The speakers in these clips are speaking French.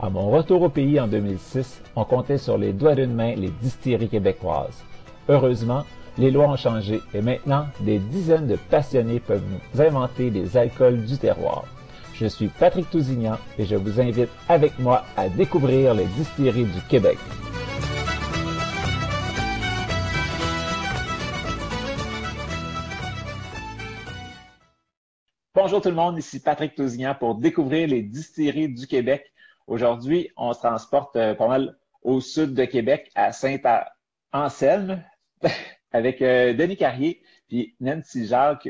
À mon retour au pays en 2006, on comptait sur les doigts d'une main les distilleries québécoises. Heureusement, les lois ont changé et maintenant, des dizaines de passionnés peuvent nous inventer des alcools du terroir. Je suis Patrick Tousignan et je vous invite avec moi à découvrir les distilleries du Québec. Bonjour tout le monde, ici Patrick Tousignan pour découvrir les distilleries du Québec. Aujourd'hui, on se transporte euh, pas mal au sud de Québec, à Saint-Anselme, avec euh, Denis Carrier puis Nancy Jacques.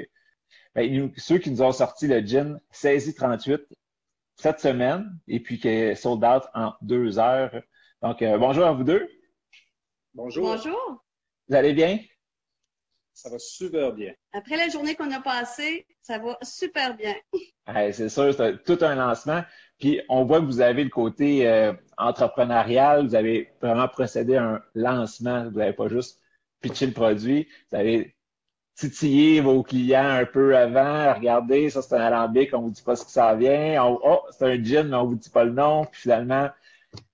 Ben, ceux qui nous ont sorti le gin Saisi 38 cette semaine et puis qui est sold out en deux heures. Donc, euh, bonjour à vous deux. Bonjour. Bonjour. Vous allez bien? Ça va super bien. Après la journée qu'on a passée, ça va super bien. c'est sûr, c'est tout un lancement. Puis on voit que vous avez le côté euh, entrepreneurial, vous avez vraiment procédé à un lancement. Vous n'avez pas juste pitché le produit, vous avez titillé vos clients un peu avant. Regardez, ça c'est un alambic, on vous dit pas ce que ça vient. oh, c'est un gin, mais on vous dit pas le nom. Puis finalement,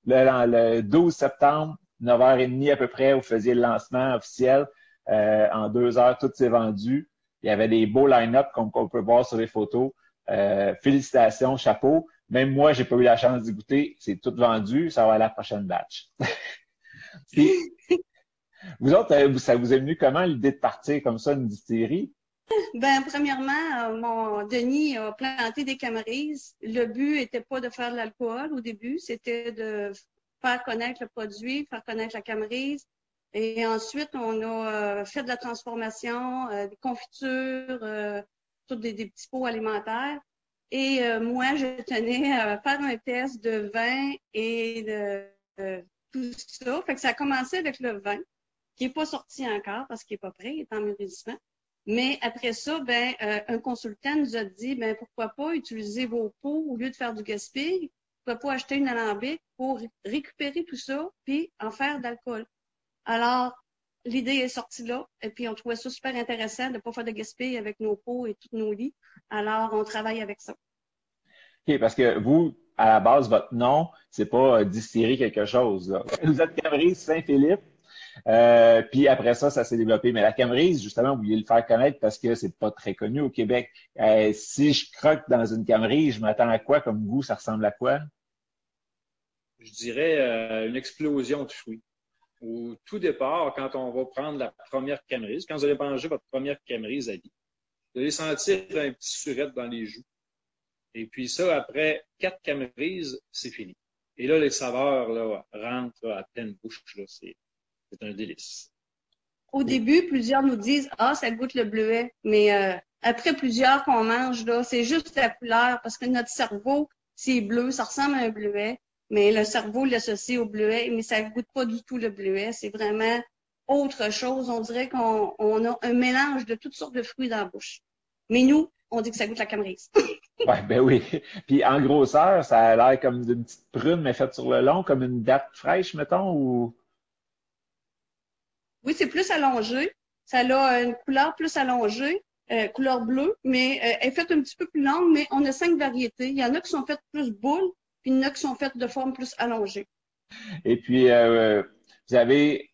le, le 12 septembre, 9h30 à peu près, vous faisiez le lancement officiel. Euh, en deux heures, tout s'est vendu. Il y avait des beaux line-up comme on peut voir sur les photos. Euh, félicitations, chapeau. Même moi, j'ai pas eu la chance d'y goûter. C'est tout vendu. Ça va à la prochaine batch. vous autres, euh, ça vous est venu comment l'idée de partir comme ça une distillerie? Ben, premièrement, mon Denis a planté des camerises. Le but était pas de faire de l'alcool au début, c'était de faire connaître le produit, faire connaître la camerise, et ensuite, on a euh, fait de la transformation, euh, des confitures, euh, tous des, petits pots alimentaires. Et moi, je tenais à faire un test de vin et de tout ça. Fait que ça a commencé avec le vin, qui n'est pas sorti encore parce qu'il n'est pas prêt, il est en mûrissement. Mais après ça, ben, un consultant nous a dit, ben, pourquoi pas utiliser vos pots au lieu de faire du gaspillage, pourquoi pas acheter une alambic pour récupérer tout ça puis en faire d'alcool. Alors, l'idée est sortie là, et puis on trouvait ça super intéressant de ne pas faire de gaspillage avec nos pots et tous nos lits. Alors, on travaille avec ça. OK, parce que vous, à la base, votre nom, c'est pas euh, distillerie quelque chose. Là. Vous êtes Camerise Saint-Philippe. Euh, puis après ça, ça s'est développé. Mais la Camerise, justement, vous vouliez le faire connaître parce que c'est pas très connu au Québec. Euh, si je croque dans une Camerise, je m'attends à quoi comme goût? Ça ressemble à quoi? Je dirais une explosion de fruits au tout départ, quand on va prendre la première camerise, quand vous allez manger votre première camerise à vie, vous allez sentir un petit surette dans les joues. Et puis ça, après quatre camerises, c'est fini. Et là, les saveurs là, rentrent à pleine bouche. C'est un délice. Au début, plusieurs nous disent Ah, ça goûte le bleuet. Mais euh, après plusieurs qu'on mange, là, c'est juste la couleur parce que notre cerveau, c'est bleu, ça ressemble à un bleuet mais le cerveau l'associe au bleuet, mais ça ne goûte pas du tout le bleuet. C'est vraiment autre chose. On dirait qu'on a un mélange de toutes sortes de fruits dans la bouche. Mais nous, on dit que ça goûte la camerise. ouais, ben oui. Puis en grosseur, ça a l'air comme une petite prune, mais faite sur le long, comme une date fraîche, mettons, ou? Oui, c'est plus allongé. Ça a une couleur plus allongée, euh, couleur bleue, mais euh, elle est faite un petit peu plus longue, mais on a cinq variétés. Il y en a qui sont faites plus boules, puis il y en a qui sont faites de forme plus allongée. Et puis, euh, vous avez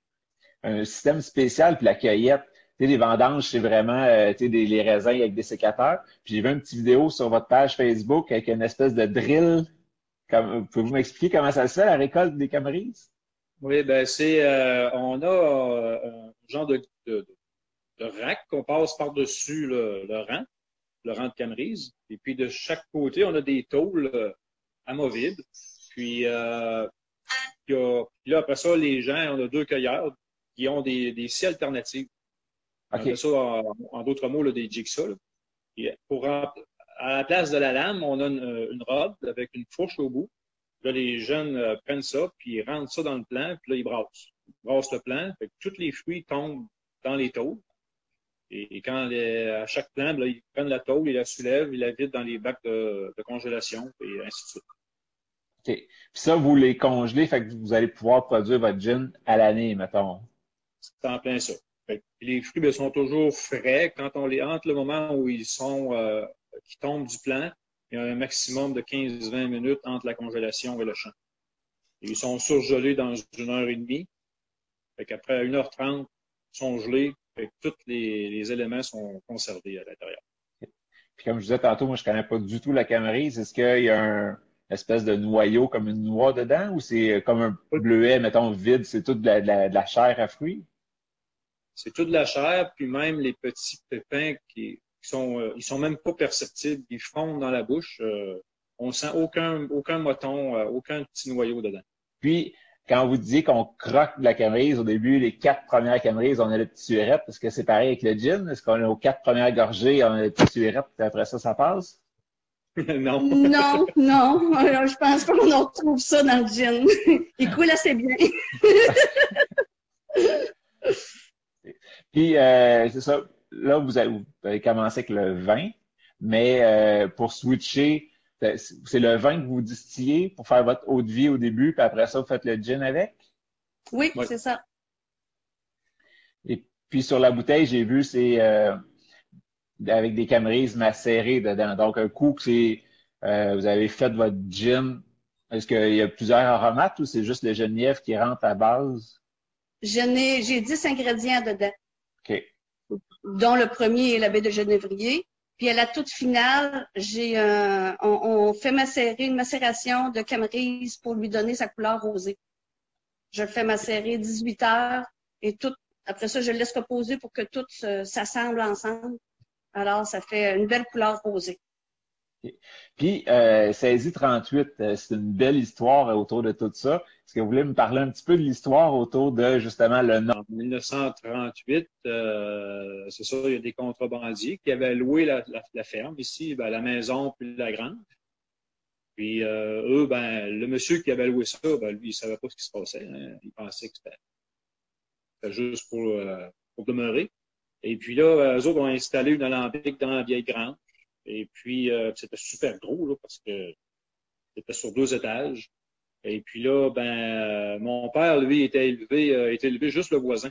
un système spécial, puis la cueillette. Tu sais, les vendanges, c'est vraiment euh, tu sais, des, les raisins avec des sécateurs. Puis j'ai vu une petite vidéo sur votre page Facebook avec une espèce de drill. Pouvez-vous m'expliquer comment ça se fait, la récolte des camerises? Oui, ben c'est, euh, on a euh, un genre de, de, de rack qu'on passe par-dessus le, le, rang, le rang de camerise. Et puis de chaque côté, on a des tôles euh, amovibles. Puis, euh, puis, là, après ça, les gens, on a deux cueilleurs qui ont des, des scies alternatives. Okay. On ça, en, en d'autres mots, là, des jigsaws. pour, à la place de la lame, on a une, une robe avec une fourche au bout. Là, les jeunes euh, prennent ça, puis ils rentrent ça dans le plant, puis là, ils brassent. Ils brassent le plant, fait que tous les fruits tombent dans les tôles. Et, et quand les, à chaque plant, là, ils prennent la tôle, ils la soulèvent, ils la vident dans les bacs de, de congélation, et ainsi de suite. OK. Puis ça, vous les congelez, fait que vous allez pouvoir produire votre gin à l'année, mettons. C'est en plein ça. Fait que les fruits ben, sont toujours frais. Quand on les entre le moment où ils sont euh, qui tombent du plant, il y a un maximum de 15-20 minutes entre la congélation et le champ. Et ils sont surgelés dans une heure et demie. Fait qu'après 1h30, ils sont gelés. Fait que tous les, les éléments sont conservés à l'intérieur. Puis comme je disais tantôt, moi, je connais pas du tout la camerise. Est-ce qu'il y a un espèce de noyau comme une noix dedans ou c'est comme un bleuet, mettons, vide, c'est tout de la, de, la, de la, chair à fruits? C'est tout de la chair, puis même les petits pépins qui, ils sont, euh, ils sont même pas perceptibles. Ils fondent dans la bouche. Euh, on sent aucun, aucun moton, euh, aucun petit noyau dedans. Puis, quand vous disiez qu'on croque de la camerise, au début, les quatre premières camerises, on a le petit surette. Est-ce que c'est pareil avec le gin? Est-ce qu'on a aux quatre premières gorgées, on a le petit surette, puis après ça, ça passe? non. Non, non. Alors, je pense pas qu'on retrouve ça dans le gin. Il coule assez bien. puis, euh, c'est ça là, vous avez, vous avez, commencé avec le vin, mais euh, pour switcher, c'est le vin que vous distillez pour faire votre eau de vie au début, puis après ça, vous faites le gin avec? Oui, oui. c'est ça. Et puis sur la bouteille, j'ai vu, c'est euh, avec des camerises macérées dedans. Donc, un coup que c'est euh, vous avez fait votre gin, est-ce qu'il y a plusieurs aromates ou c'est juste le genièvre qui rentre à base? J'ai 10 ingrédients dedans. OK dont le premier est la baie de Genévrier. Puis à la toute finale, j'ai un, on, on, fait macérer une macération de camerise pour lui donner sa couleur rosée. Je le fais macérer 18 heures et tout. Après ça, je le laisse reposer pour que tout s'assemble ensemble. Alors, ça fait une belle couleur rosée. Puis, euh, saisie 38, euh, c'est une belle histoire autour de tout ça. Est-ce que vous voulez me parler un petit peu de l'histoire autour de justement le nom? En 1938, euh, c'est ça, il y a des contrebandiers qui avaient loué la, ferme ici, ben, la maison puis la grange. Puis euh, eux, ben, le monsieur qui avait loué ça, ben, lui, il savait pas ce qui se passait. Hein. Il pensait que c'était juste pour, euh, pour demeurer. Et puis là, eux autres ont installé une alambic dans la vieille grange. Et puis, euh, c'était super gros, là, parce que c'était sur deux étages. Et puis là, ben, euh, mon père, lui, était élevé, euh, était élevé juste le voisin.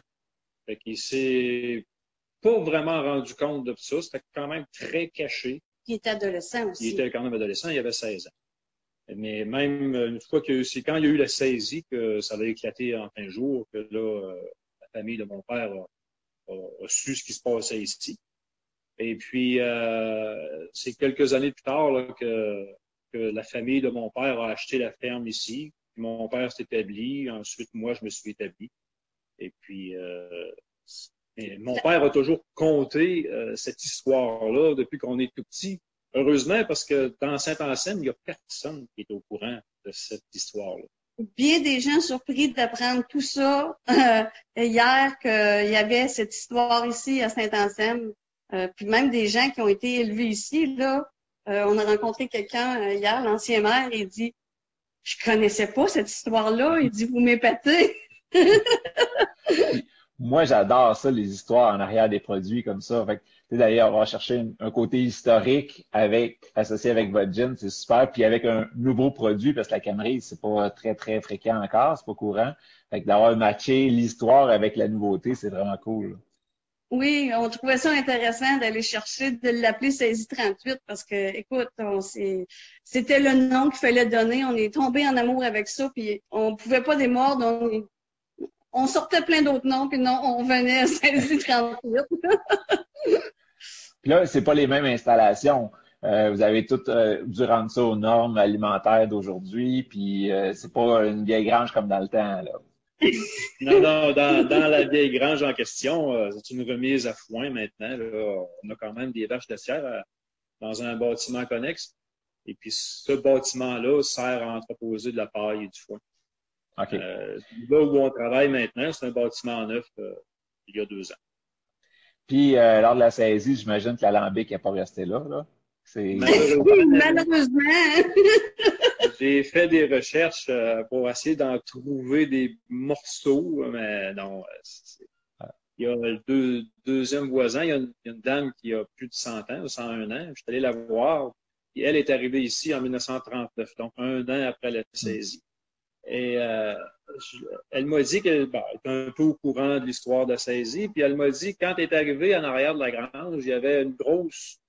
Fait qu'il s'est pas vraiment rendu compte de ça. C'était quand même très caché. Il était adolescent aussi. Il était quand même adolescent, il avait 16 ans. Mais même une fois que c'est quand il y a eu la saisie que ça a éclaté en un jour, que là, la famille de mon père a, a, a su ce qui se passait ici. Et puis, euh, c'est quelques années plus tard là, que, que, la famille de mon père a acheté la ferme ici. Mon père s'est établi. Ensuite, moi, je me suis établi. Et puis, euh, mon père a toujours compté euh, cette histoire-là depuis qu'on est tout petit. Heureusement, parce que dans Saint-Anselme, il n'y a personne qui est au courant de cette histoire-là. Bien des gens surpris d'apprendre tout ça euh, hier qu'il y avait cette histoire ici à Saint-Anselme. Euh, puis même des gens qui ont été élevés ici, là, euh, on a rencontré quelqu'un euh, hier, l'ancien maire, il dit Je connaissais pas cette histoire-là. Il dit Vous m'épatez. Moi, j'adore ça, les histoires en arrière des produits comme ça. Fait d'ailleurs, on va chercher un, côté historique avec associé avec votre gin, c'est super. Puis avec un nouveau produit, parce que la Camerise, c'est pas très, très fréquent encore, c'est pas courant. Fait que d'avoir matché l'histoire avec la nouveauté, c'est vraiment cool. Oui, on trouvait ça intéressant d'aller chercher, de l'appeler saisie 38 parce que, écoute, c'était le nom qu'il fallait donner. On est tombé en amour avec ça, puis on pouvait pas démordre. On, on sortait plein d'autres noms, puis non, on venait à saisie 38. puis là, c'est pas les mêmes installations. Euh, vous avez tout euh, dû rendre ça aux normes alimentaires d'aujourd'hui, puis euh, c'est pas une vieille grange comme dans le temps. Là. Non, non, dans, dans, la vieille grange en question, euh, c'est une remise à foin maintenant. Là. On a quand même des vaches de serre euh, dans un bâtiment connexe. Et puis, ce bâtiment-là sert à entreposer de la paille et du foin. Okay. Euh, là où on travaille maintenant, c'est un bâtiment neuf euh, il y a deux ans. Puis, euh, lors de la saisie, j'imagine que l'alambic n'est pas resté là. là. Malheureusement. J'ai fait des recherches euh, pour essayer d'en trouver des morceaux, mais non. Il y a le deux, deuxième voisin, il y, a une, dame qui a plus de 100 ans, 101 ans. Je suis allé la voir. Et elle est arrivée ici en 1939, donc un an après la saisie. Et euh, je, elle m'a dit qu'elle ben, était un peu au courant de l'histoire de la saisie. Puis elle m'a dit quand elle est arrivée en arrière de la grange, il y avait une grosse,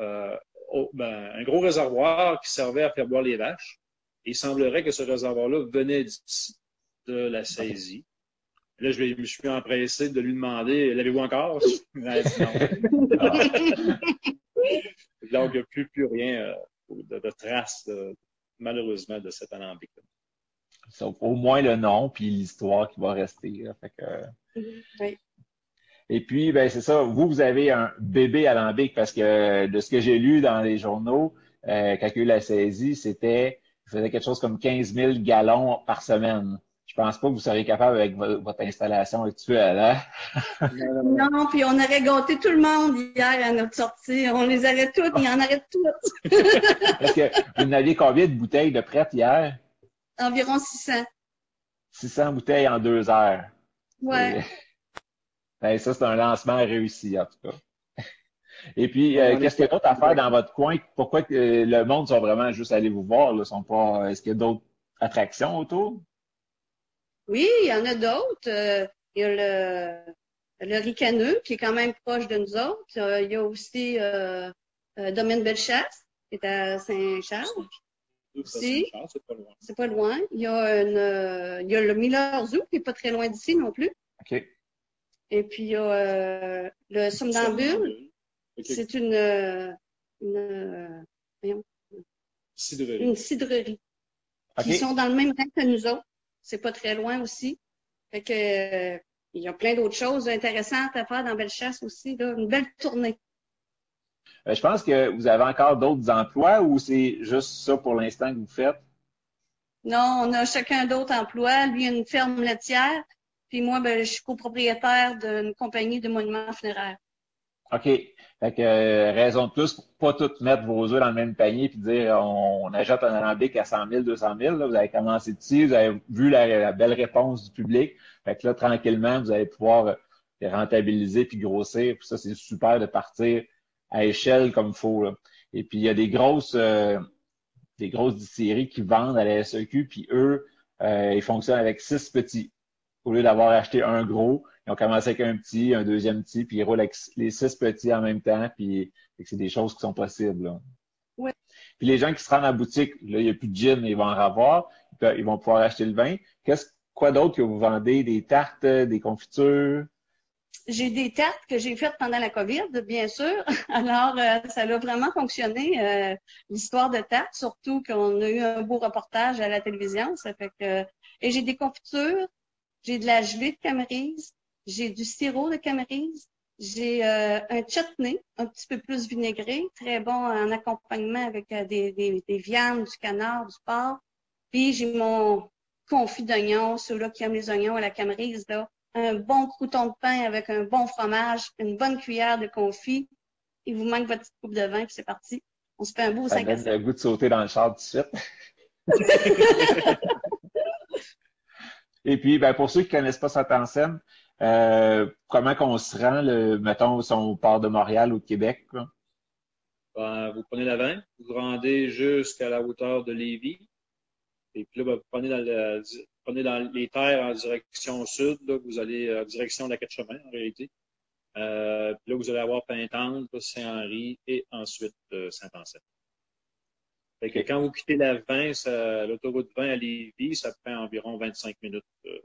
euh, oh, ben, un gros réservoir qui servait à faire boire les vaches. Il semblerait que ce réservoir-là venait d'ici, de la saisie. Là, je, je me suis empressé de lui demander l'avez-vous encore? Non. Donc, il n'y a plus, plus rien euh, de, de traces, malheureusement, de cet alambic. Sauf au moins le nom puis l'histoire qui va rester. Là. Fait que... Oui. Et puis, ben c'est ça. Vous, vous avez un bébé alambic parce que de ce que j'ai lu dans les journaux, euh, quand il y a eu la saisie, c'était faisait quelque chose comme 15 000 gallons par semaine. Je pense pas que vous seriez capable avec votre installation actuelle. Hein? non, puis on aurait gâté tout le monde hier à notre sortie. On les aurait toutes, il y en aurait toutes. Est-ce que vous n'aviez combien de bouteilles de prêtes hier? Environ 600. 600 bouteilles en deux heures. Ouais. Ben, ça, c'est un lancement réussi, en tout cas. Et puis, euh, qu'est-ce qu'il y a d'autre à faire dans votre coin? Pourquoi que le monde sont vraiment juste allés vous voir? Là, sont pas. Est-ce qu'il y a d'autres attractions autour? Oui, il y en a d'autres. Euh, il y a le, le ricaneux, qui est quand même proche de nous autres. Euh, il y a aussi euh, Domaine Bellechasse, qui est à Saint-Charles. Aussi. C'est pas loin. C'est pas loin. Il y a, une, il y a le Miller Zoo, qui est pas très loin d'ici non plus. OK. Et puis, il y a le Somnambule. Okay. C'est une, une, voyons, Cidrerie. une cidrerie. Ils sont dans le même rang que nous autres. C'est pas très loin aussi. Fait que, euh, il y a plein d'autres choses intéressantes à faire dans Bellechasse aussi, là. Une belle tournée. Euh, je pense que vous avez encore d'autres emplois ou c'est juste ça pour l'instant que vous faites? Non, on a chacun d'autres emplois. Lui, il a une ferme laitière. Puis moi, ben, je suis copropriétaire d'une compagnie de monuments funéraires. OK. Fait que, euh, raison de plus pour pas tout mettre vos œufs dans le même panier puis dire on, achète un alambic à 100 000, 200 000. Là, vous avez commencé dessus, vous avez vu la, belle réponse du public. Fait que là, tranquillement, vous allez pouvoir euh, rentabiliser puis grossir. Puis ça, c'est super de partir à échelle comme il faut. Là. Et puis, il y a des grosses euh, des grosses distilleries qui vendent à la SEQ, puis eux, euh, ils fonctionnent avec six petits. Au lieu d'avoir acheté un gros, ils ont commencé avec un petit, un deuxième petit, puis ils roulent avec les six petits en même temps, puis c'est des choses qui sont possibles. Là. Ouais. Puis les gens qui se rendent à la boutique, là, il n'y a plus de gin, ils vont en avoir, ils vont pouvoir acheter le vin. Qu'est-ce quoi d'autre que vous vendez? Des tartes, des confitures? J'ai des tartes que j'ai faites pendant la COVID, bien sûr. Alors, euh, ça a vraiment fonctionné, euh, l'histoire de tartes, surtout qu'on a eu un beau reportage à la télévision. Ça fait que... Et j'ai des confitures, j'ai de la gelée de camerise, j'ai du sirop de camerise, j'ai euh, un chutney, un petit peu plus vinaigré, très bon en accompagnement avec euh, des, des, des, viandes, du canard, du porc. Puis j'ai mon confit d'oignons, ceux-là qui aiment les oignons à la camerise, là. Un bon crouton de pain avec un bon fromage, une bonne cuillère de confit. Il vous manque votre petite coupe de vin, puis c'est parti. On se fait un beau Ça 5 à donne le goût de sauter dans le char tout de suite. Et puis, ben, pour ceux qui connaissent pas Saint-Anselme, euh, comment qu'on se rend, le, mettons, si on part de Montréal ou de Québec? Ben, vous prenez la 20, vous vous rendez jusqu'à la hauteur de Lévis. Et puis là, ben, vous prenez dans, le, prenez dans les terres en direction sud. Là, vous allez en direction de la Quatre-Chemins, en réalité. Euh, puis là, vous allez avoir Pintante, Saint-Henri et ensuite euh, Saint-Anselme. Fait que quand vous quittez la 20, l'autoroute 20 à Lévis, ça prend environ 25 minutes. Euh,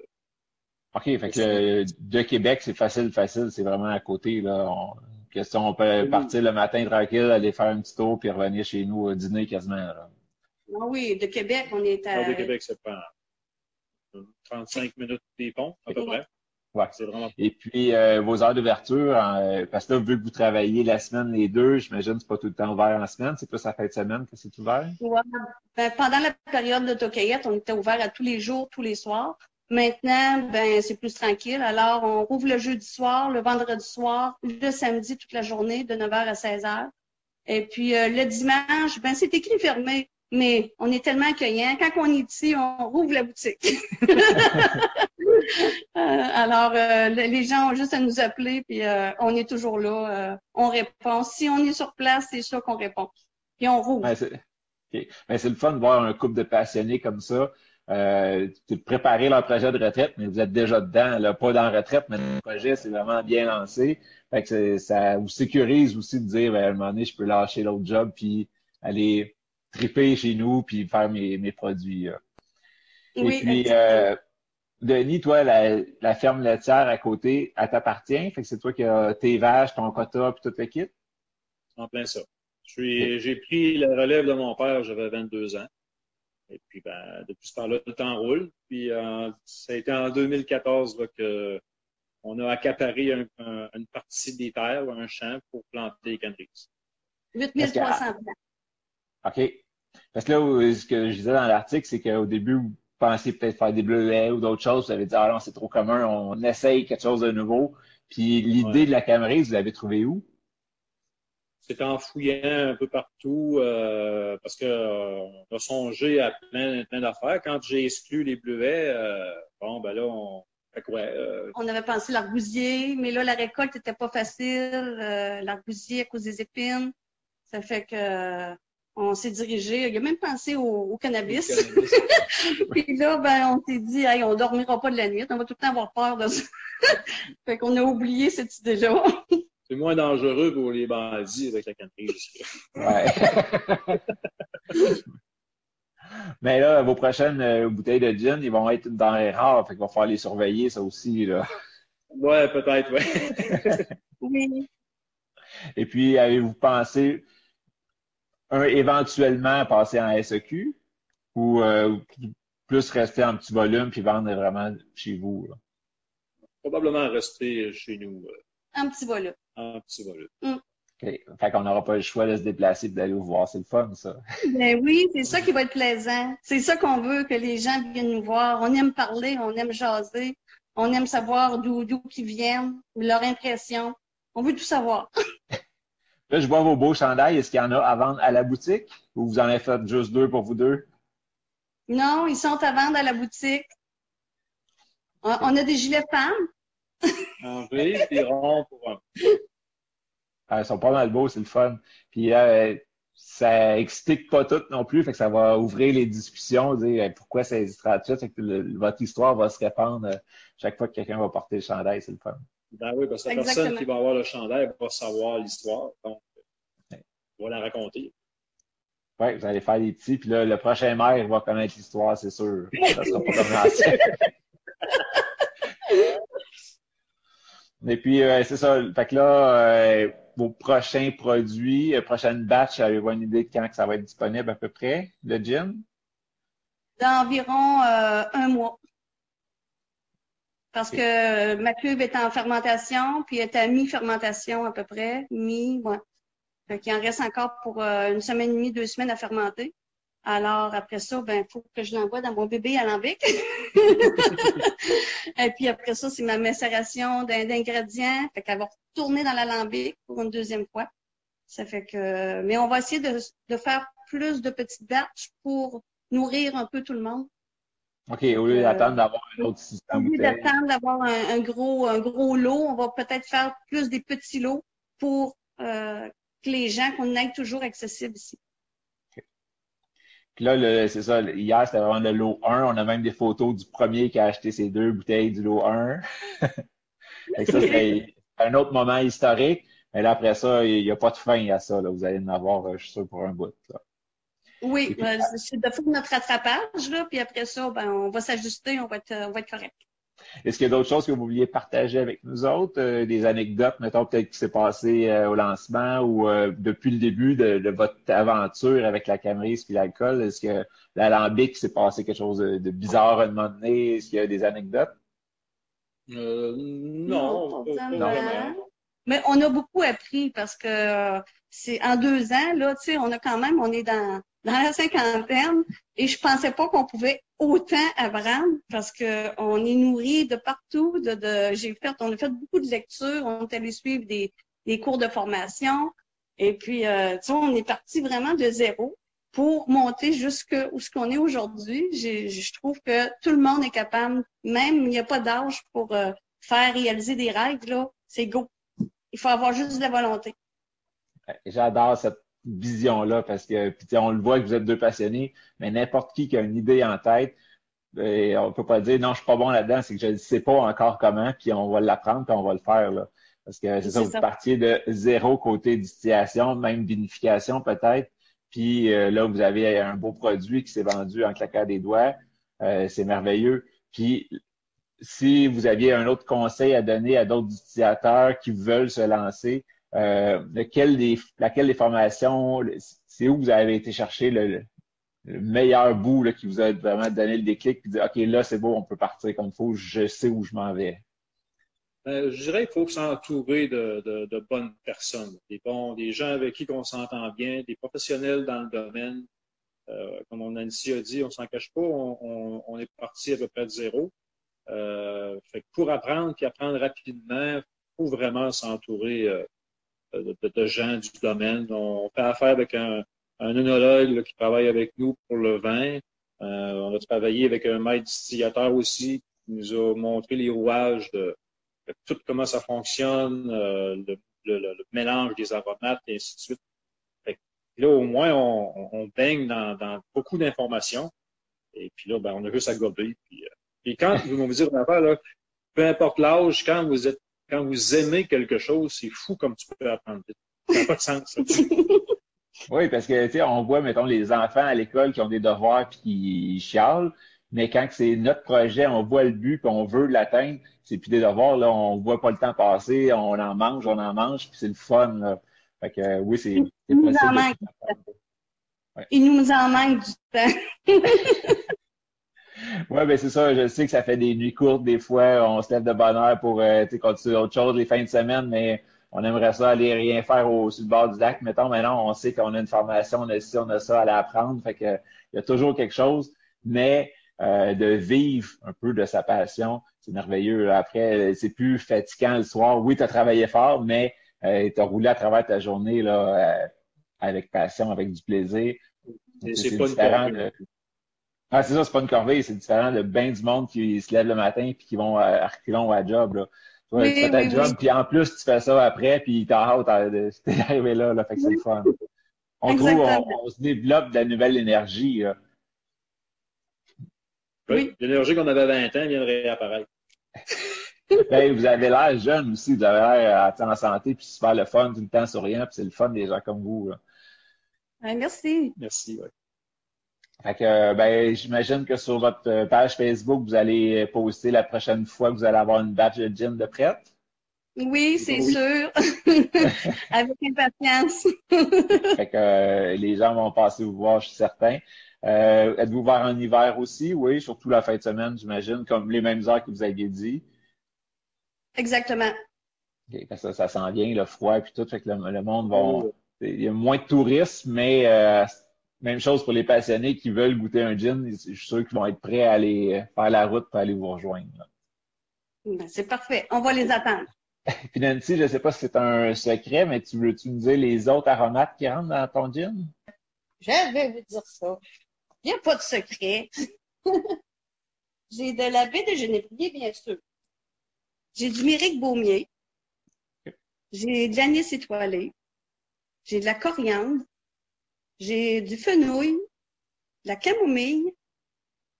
OK, fait que de Québec, c'est facile, facile, c'est vraiment à côté. Là. On, question, on peut Oui. partir le matin tranquille, aller faire un petit tour, puis revenir chez nous euh, dîner quasiment. Là. Ah oui, de Québec, on est à de Québec, ça prend 35 minutes des ponts, à peu près. Ouais. C'est vraiment Et puis, euh, vos heures d'ouverture, euh, parce que là, vu que vous travaillez la semaine les deux, j'imagine que c'est pas tout le temps ouvert en semaine. C'est plus à fin de semaine que c'est ouvert? Ouais. Ben, pendant la période de Tocaillette, on était ouvert à tous les jours, tous les soirs. Maintenant, ben, c'est plus tranquille. Alors, on rouvre le jeudi soir, le vendredi soir, le samedi toute la journée, de 9h à 16h. Et puis, euh, le dimanche, ben, c'est écrit fermé. Mais on est tellement accueillant. Quand on est ici, on rouvre la boutique. Euh, alors, euh, les gens ont juste à nous appeler, puis on est toujours là. on répond. Si on est sur place, c'est sûr qu'on répond. Puis on rouvre. Ben, c'est le fun de voir un couple de passionnés comme ça. Euh, préparer leur projet de retraite, mais vous êtes déjà dedans, là, pas dans la retraite, mais le projet, c'est vraiment bien lancé. Fait que ça vous sécurise aussi de dire, ben, à un moment donné, je peux lâcher l'autre job, puis aller triper chez nous, puis faire mes, mes produits. Oui, Et puis, euh, Denis, toi, la, la, ferme laitière à côté, elle t'appartient? Fait que c'est toi qui as tes vaches, ton quota, puis toute l'équipe? En plein ça. J'ai pris la relève de mon père, j'avais 22 ans. Et puis, ben, depuis ce temps-là, le temps roule. Puis, euh, ça a été en 2014 là, que on a accaparé une partie des terres, un champ, pour planter les canneries. 8300 OK. Parce que là, ce que je disais dans l'article, c'est qu'au début, vous pensiez peut-être faire des bleuets ou d'autres choses. Vous avez dit, ah non, c'est trop commun, on essaye quelque chose de nouveau. Puis l'idée de la Camerise, vous l'avez trouvée où? C'est en fouillant un peu partout euh, parce que euh, on a songé à plein, plein d'affaires. Quand j'ai exclu les bleuets, euh, bon, ben là, on, On avait pensé l'argousier, mais là, la récolte n'était pas facile. l'argousier à cause des épines. Ça fait que on s'est dirigé, il a même pensé au, cannabis. puis là, ben, on s'est dit, hey, on dormira pas de la nuit, on va tout le temps avoir peur de ça. fait qu'on a oublié cette idée-là. C'est moins dangereux pour les bandits avec la cannabis. ouais. Mais là, vos prochaines euh, bouteilles de gin, ils vont être une denrée rare, fait qu'il va falloir les surveiller, ça aussi, là. Ouais, peut-être, ouais. oui. Et puis, avez-vous pensé, un, éventuellement passer en SEQ ou euh, plus rester en petit volume puis vendre vraiment chez vous? Probablement rester chez nous. Euh, en petit volume. En petit volume. Mm. OK. Fait qu'on n'aura pas le choix de se déplacer et d'aller vous voir. C'est le fun, ça. Ben oui, c'est ça qui va être plaisant. C'est ça qu'on veut, que les gens viennent nous voir. On aime parler, on aime jaser, on aime savoir d'où ils viennent, leur impression. On veut tout savoir. Là, je vois vos beaux chandails. Est-ce qu'il y en a à vendre à la boutique? Ou vous en avez fait juste deux pour vous deux? Non, ils sont à vendre à la boutique. On a des gilets femmes. En oui, puis ronds pour un. Ils sont pas mal beaux, c'est le fun. Puis euh, ça explique pas tout non plus, fait que ça va ouvrir les discussions, dire pourquoi ça hésitera tout, fait que votre histoire va se répandre euh, chaque fois que quelqu'un va porter le chandail, c'est le fun. Ben oui, parce que la personne qui va avoir le chandail va savoir l'histoire. Donc, on va la raconter. Oui, vous allez faire des petits, puis là, le prochain maire va connaître l'histoire, c'est sûr. Ça sera pas comme l'ancien. Et puis, euh, c'est ça. Fait que là, euh, vos prochains produits, euh, prochaine batch, avez-vous une idée de quand que ça va être disponible à peu près, le gin? Dans environ un mois. Parce que ma cuve est en fermentation, puis elle est à mi-fermentation à peu près, mi, ouais. Fait il en reste encore pour euh, une semaine et demie, deux semaines à fermenter. Alors, après ça, ben, faut que je l'envoie dans mon bébé alambic. et puis après ça, c'est ma macération d'ingrédients. Fait qu'elle va retourner dans l'alambic pour une deuxième fois. Ça fait que, mais on va essayer de, de faire plus de petites batches pour nourrir un peu tout le monde. OK, au lieu d'attendre d'avoir un autre système. Au lieu d'attendre d'avoir un, gros, un gros lot, on va peut-être faire plus des petits lots pour euh, que les gens, qu'on ait toujours accessible ici. Puis là, c'est ça, hier, c'était vraiment le lot 1. On a même des photos du premier qui a acheté ses deux bouteilles du lot 1. ça, c'est un autre moment historique. Mais là, après ça, il n'y a pas de fin à ça. Là. Vous allez en avoir, euh, je suis sûr, pour un bout. Là. Oui, euh, c'est de faire notre rattrapage, là, puis après ça, ben, on va s'ajuster, on va être, on va être correct. Est-ce qu'il y a d'autres choses que vous vouliez partager avec nous autres? Euh, des anecdotes, mettons, peut-être qui s'est passé euh, au lancement ou euh, depuis le début de, votre aventure avec la camerise et l'alcool? Est-ce que l'alambic s'est passé quelque chose de, bizarre à un moment donné? Est-ce qu'il y a des anecdotes? non, Mais on a beaucoup appris parce que c'est en deux ans, là, tu sais, on a quand même, on est dans dans la cinquantaine et je pensais pas qu'on pouvait autant apprendre parce que on est nourri de partout. De, de j'ai fait, on a fait beaucoup de lectures, on est allé suivre des, des cours de formation et puis euh, tu vois, on est parti vraiment de zéro pour monter jusqu'où ce qu'on est aujourd'hui. Je trouve que tout le monde est capable, même il n'y a pas d'âge pour euh, faire réaliser des rêves là, c'est go. Il faut avoir juste de la volonté. J'adore cette vision-là parce que puis on le voit que vous êtes deux passionnés, mais n'importe qui qui a une idée en tête, ben, on peut pas dire non, je suis pas bon là-dedans, c'est que je ne sais pas encore comment, puis on va l'apprendre, puis on va le faire. Là. Parce que c'est ça, vous partiez de zéro côté distillation, même vinification peut-être. Puis euh, là, vous avez un beau produit qui s'est vendu en claquant des doigts. Euh, c'est merveilleux. Puis si vous aviez un autre conseil à donner à d'autres distillateurs qui veulent se lancer, euh, des, laquelle des formations, c'est où vous avez été chercher le, meilleur bout là, qui vous a vraiment donné le déclic et dire OK, là, c'est beau, on peut partir comme il faut, je sais où je m'en vais? Euh, je dirais qu'il faut s'entourer de, de, bonnes personnes, des bons, des gens avec qui on s'entend bien, des professionnels dans le domaine. Euh, comme on a dit, on s'en cache pas, on, est parti à peu près de zéro. Fait que pour apprendre puis apprendre rapidement, il faut vraiment s'entourer de, de, gens du domaine. On fait affaire avec un, un œnologue qui travaille avec nous pour le vin. Euh, on a travaillé avec un maître distillateur aussi qui nous a montré les rouages de, tout comment ça fonctionne, euh, le, le, mélange des aromates et ainsi de suite. là, au moins, on, on baigne dans, dans beaucoup d'informations. Et puis là, ben, on a juste à gober. Puis, euh, quand vous me dire une affaire, là, peu importe l'âge, quand vous êtes quand vous aimez quelque chose, c'est fou comme tu peux apprendre vite. Ça n'a pas de sens. oui, parce que, tu sais, on voit, mettons, les enfants à l'école qui ont des devoirs puis qui chialent, mais quand c'est notre projet, on voit le but puis on veut l'atteindre, c'est plus des devoirs, là, on voit pas le temps passer, on en mange, on en mange, puis c'est le fun, là. Fait que, oui, c'est possible. Il nous en manque du temps. Oui, ben c'est ça. Je sais que ça fait des nuits courtes des fois. On se lève de bonne heure pour euh, continuer autre chose les fins de semaine, mais on aimerait ça aller rien faire au sur le bord du lac. Mettons, maintenant, on sait qu'on a une formation, on a ci, on a ça à l'apprendre. Fait que il y a toujours quelque chose, mais euh, de vivre un peu de sa passion, c'est merveilleux. Après, c'est plus fatigant le soir. Oui, tu as travaillé fort, mais euh, tu as roulé à travers ta journée là, euh, avec passion, avec du plaisir. C'est pas différent de, ah, c'est ça, c'est pas une corvée, c'est différent de bien du monde qui se lève le matin puis qui vont à reculons à job. Là. tu fais ta job, puis en plus, tu fais ça après, puis t'as hâte d'être arrivé là, là, fait que c'est le fun. On trouve, on, se développe de la nouvelle énergie. Là. Oui, l'énergie qu'on avait à 20 ans vient de réapparaître. ben, vous avez l'air jeune aussi, vous avez l'air en santé, puis super le fun, tout le temps souriant, puis c'est le fun des gens comme vous. Là. merci. Merci, oui. Fait que, ben, j'imagine que sur votre page Facebook, vous allez poster la prochaine fois que vous allez avoir une batch de gin de prête. Oui, c'est sûr. Avec impatience. fait que euh, les gens vont passer vous voir, je suis certain. Euh, êtes-vous ouvert en hiver aussi? Oui, surtout la fin de semaine, j'imagine, comme les mêmes heures que vous aviez dit. Exactement. Okay, ça, ça s'en vient, le froid et tout, fait que le, monde va. Il y a moins de touristes, mais euh, même chose pour les passionnés qui veulent goûter un gin. Je suis sûr qu'ils vont être prêts à aller faire la route pour aller vous rejoindre. Ben, c'est parfait. On va les attendre. Puis Nancy, je ne sais pas si c'est un secret, mais tu veux-tu nous dire les autres aromates qui rentrent dans ton gin? Je vais vous dire ça. Il n'y a pas de secret. J'ai de la baie de genévrier, bien sûr. J'ai du myrique baumier. J'ai de l'anis étoilé. J'ai de la coriandre. J'ai du fenouil, de la camomille,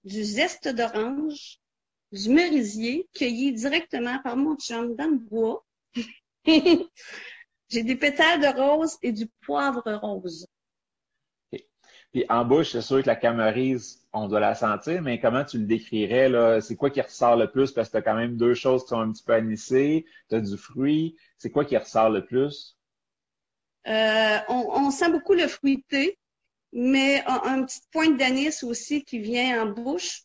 du zeste d'orange, du merisier cueilli directement par mon chum dans le bois. J'ai des pétales de rose et du poivre rose. Puis en bouche, c'est sûr que la camerise, on doit la sentir, mais comment tu le décrirais? C'est quoi qui ressort le plus? Parce que tu as quand même deux choses qui sont un petit peu anisées, tu as du fruit. C'est quoi qui ressort le plus? Euh, on, sent beaucoup le fruité, mais un, petit point d'anis aussi qui vient en bouche.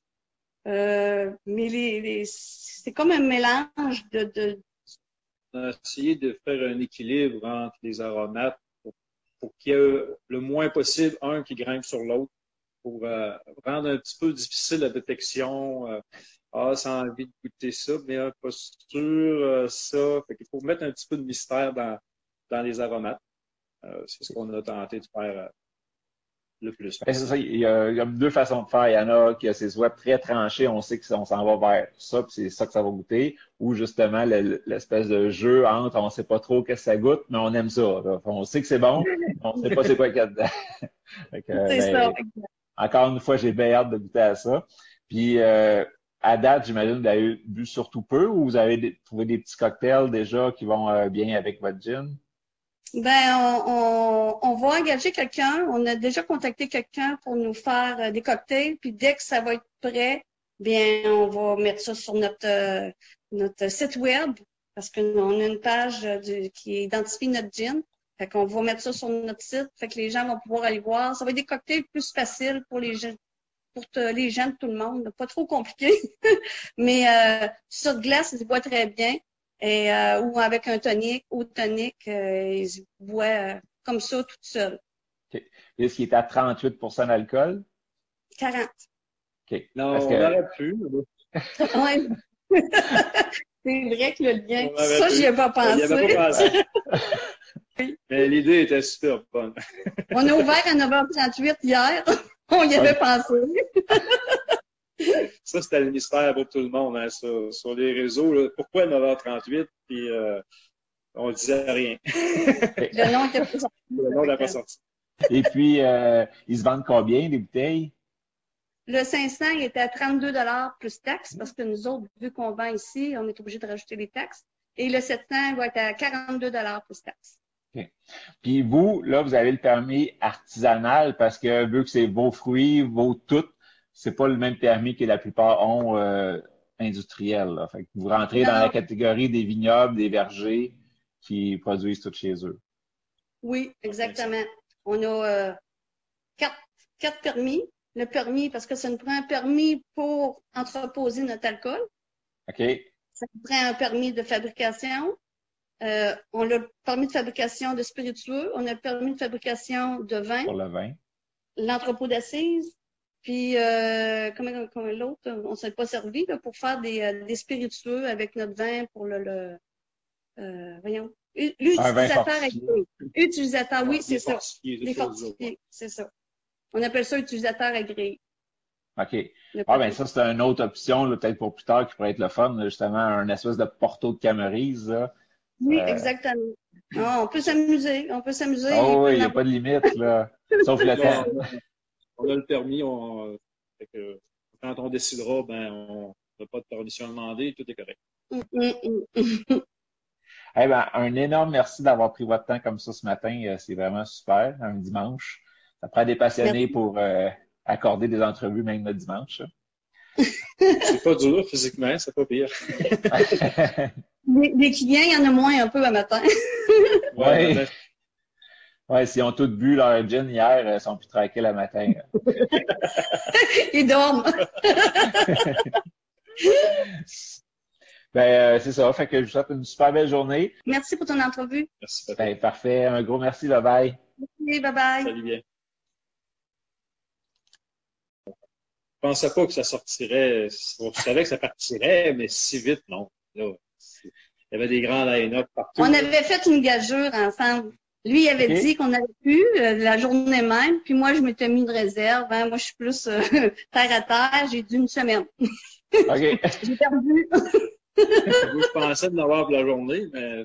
Euh, mais c'est comme un mélange de. On a essayé de faire un équilibre entre les aromates pour, qu'il y ait le moins possible un qui grimpe sur l'autre pour euh, rendre un petit peu difficile la détection. Ah, ça a envie de goûter ça, mais pas sûr, ça. Fait qu'il faut mettre un petit peu de mystère dans, dans les aromates. C'est ce qu'on a tenté de faire le plus. Ben, ça, il, y a, deux façons de faire. Il y en a qui a ses web très tranchés, on sait qu'on s'en va vers ça, puis c'est ça que ça va goûter. Ou justement, l'espèce de jeu entre on sait pas trop qu'est-ce que ça goûte, mais on aime ça. On sait que c'est bon, mais on sait pas c'est quoi qu'il y a dedans. c'est ben, ça. Encore une fois, j'ai bien hâte de goûter à ça. Puis euh, à date, j'imagine que vous avez bu surtout peu ou vous avez trouvé des petits cocktails déjà qui vont euh, bien avec votre gin? Ben, on, on, va engager quelqu'un. On a déjà contacté quelqu'un pour nous faire euh, des cocktails. Puis dès que ça va être prêt, bien, on va mettre ça sur notre euh, notre site web parce qu'on a une page euh, qui identifie notre gin. Fait qu'on va mettre ça sur notre site. Fait que les gens vont pouvoir aller voir. Ça va être des cocktails plus faciles pour les gens, pour les gens de tout le monde. Pas trop compliqué. Mais euh, sur glace, ça se voit très bien et, euh, ou avec un tonique ou tonique, euh, ils boivent euh, comme ça tout seul. OK. Est-ce qu'il est à 38% d'alcool? 40. OK. Non, on n'aurait plus. oui. C'est vrai que le lien, ça, j'y ai pas pensé. pas pensé. Mais l'idée était super bonne. on a ouvert à 9h38 hier. On y avait pensé. ça, c'était le mystère pour tout le monde hein, sur, les réseaux. Pourquoi 9h38? Puis euh, on ne disait rien. le nom n'était pas sorti. Le nom n'a pas sorti. Et puis, euh, ils se vendent combien, les bouteilles? Le 500 il était à 32 plus taxes parce que nous autres, vu qu'on vend ici, on est obligé de rajouter les taxes. Et le 700 va être à 42 plus taxes. Puis vous, là, vous avez le permis artisanal parce que vu que c'est vos fruits, vos tout, c'est pas le même permis que la plupart ont euh, industriel. Fait que vous rentrez dans la catégorie des vignobles, des vergers qui produisent tout chez eux. Oui, exactement. On a euh, quatre, quatre permis. Le permis, parce que ça nous prend un permis pour entreposer notre alcool. OK. Ça nous prend un permis de fabrication. Euh, on a le permis de fabrication de spiritueux. On a le permis de fabrication de vin. Pour le vin. L'entrepôt d'assises. Puis, euh, comme, l'autre, on ne s'est pas servi là, pour faire des, euh, des, spiritueux avec notre vin pour le, le euh, voyons, l'utilisateur agréé. Utilisateur, oui, c'est ça. Les fortifiés, c'est ça. On appelle ça utilisateur agréé. OK. Ah, ben ça, c'est une autre option, peut-être pour plus tard, qui pourrait être le fun, justement, un espèce de porto de Camerise. Oui, euh, exactement. Ah, on peut s'amuser, on peut s'amuser. Oh, oui, il n'y a pas de limite, là. Sauf le temps on a le permis, on, quand on décidera, ben, on n'a pas de permission demandée, tout est correct. eh ben, un énorme merci d'avoir pris votre temps comme ça ce matin. Euh, c'est vraiment super, un dimanche. Ça prend des passionnés pour euh, accorder des entrevues même le dimanche. c'est pas dur physiquement, c'est pas pire. des, clients, il y en a moins un peu à matin. ouais. Ouais, s'ils ont tous bu leur gin hier, ils sont plus tranquilles le matin. ils dorment. ben, euh, c'est ça. Fait que je vous souhaite une super belle journée. Merci pour ton entrevue. Merci. Ben, parfait. Un gros merci. Bye bye. Merci, bye bye. Salut bien. Je pensais pas que ça sortirait. Je savais que ça partirait, mais si vite, non. il y avait des grands line-up partout. On avait fait une gageure ensemble. Lui, il avait dit qu'on avait pu euh, la journée même, puis moi, je m'étais mis une réserve. Hein. Moi, je suis plus euh, terre à terre. J'ai dû une semaine. OK. J'ai perdu. je pensais de l'avoir pour la journée, mais